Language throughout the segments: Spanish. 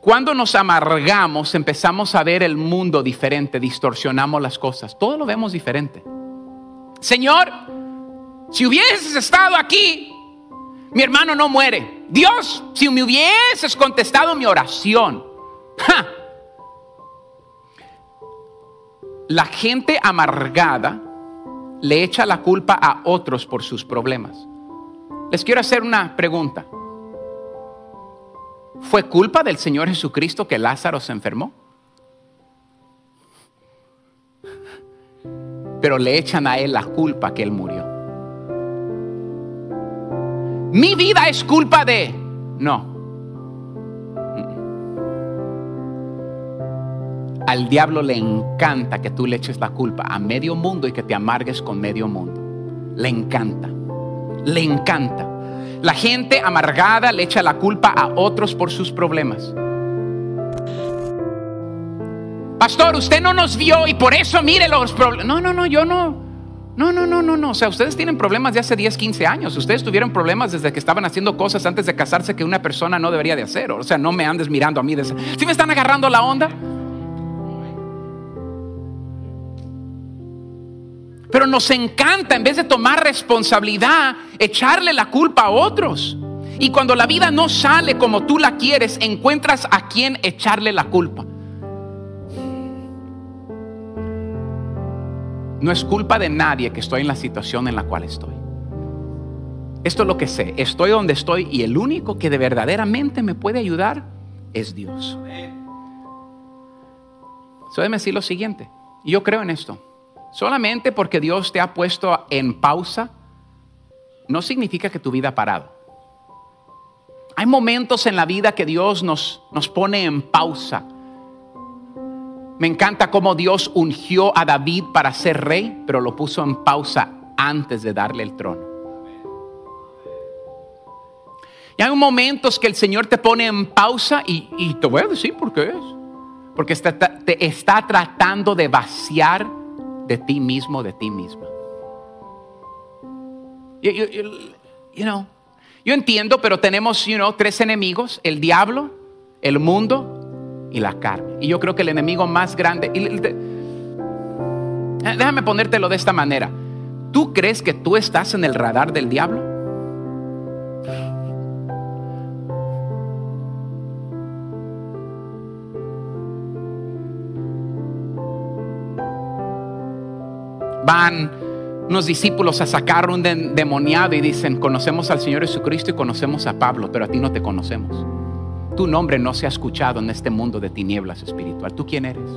Cuando nos amargamos, empezamos a ver el mundo diferente, distorsionamos las cosas, todo lo vemos diferente. Señor, si hubieses estado aquí, mi hermano no muere. Dios, si me hubieses contestado mi oración. La gente amargada le echa la culpa a otros por sus problemas. Les quiero hacer una pregunta. ¿Fue culpa del Señor Jesucristo que Lázaro se enfermó? Pero le echan a él la culpa que él murió. Mi vida es culpa de... No. Al diablo le encanta que tú le eches la culpa a medio mundo y que te amargues con medio mundo. Le encanta. Le encanta. La gente amargada le echa la culpa a otros por sus problemas. Pastor, usted no nos vio y por eso mire los problemas. No, no, no, yo no. No, no, no, no, no. O sea, ustedes tienen problemas de hace 10, 15 años. Ustedes tuvieron problemas desde que estaban haciendo cosas antes de casarse que una persona no debería de hacer. O sea, no me andes mirando a mí. ¿Sí me están agarrando la onda? Pero nos encanta, en vez de tomar responsabilidad, echarle la culpa a otros. Y cuando la vida no sale como tú la quieres, encuentras a quien echarle la culpa. No es culpa de nadie que estoy en la situación en la cual estoy. Esto es lo que sé. Estoy donde estoy y el único que de verdaderamente me puede ayudar es Dios. So, decir lo siguiente. Yo creo en esto. Solamente porque Dios te ha puesto en pausa, no significa que tu vida ha parado. Hay momentos en la vida que Dios nos, nos pone en pausa. Me encanta cómo Dios ungió a David para ser rey, pero lo puso en pausa antes de darle el trono. Y hay momentos que el Señor te pone en pausa y, y te voy a decir por qué es. Porque te está tratando de vaciar de ti mismo, de ti misma. You, know, yo entiendo, pero tenemos you know, tres enemigos, el diablo, el mundo y la carne. Y yo creo que el enemigo más grande... déjame ponértelo de esta manera. ¿Tú crees que tú estás en el radar del diablo? Van unos discípulos a sacar un demoniado y dicen, conocemos al Señor Jesucristo y conocemos a Pablo, pero a ti no te conocemos. Tu nombre no se ha escuchado en este mundo de tinieblas espiritual. ¿Tú quién eres?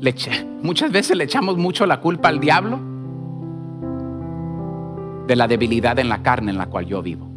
Le muchas veces le echamos mucho la culpa al diablo de la debilidad en la carne en la cual yo vivo.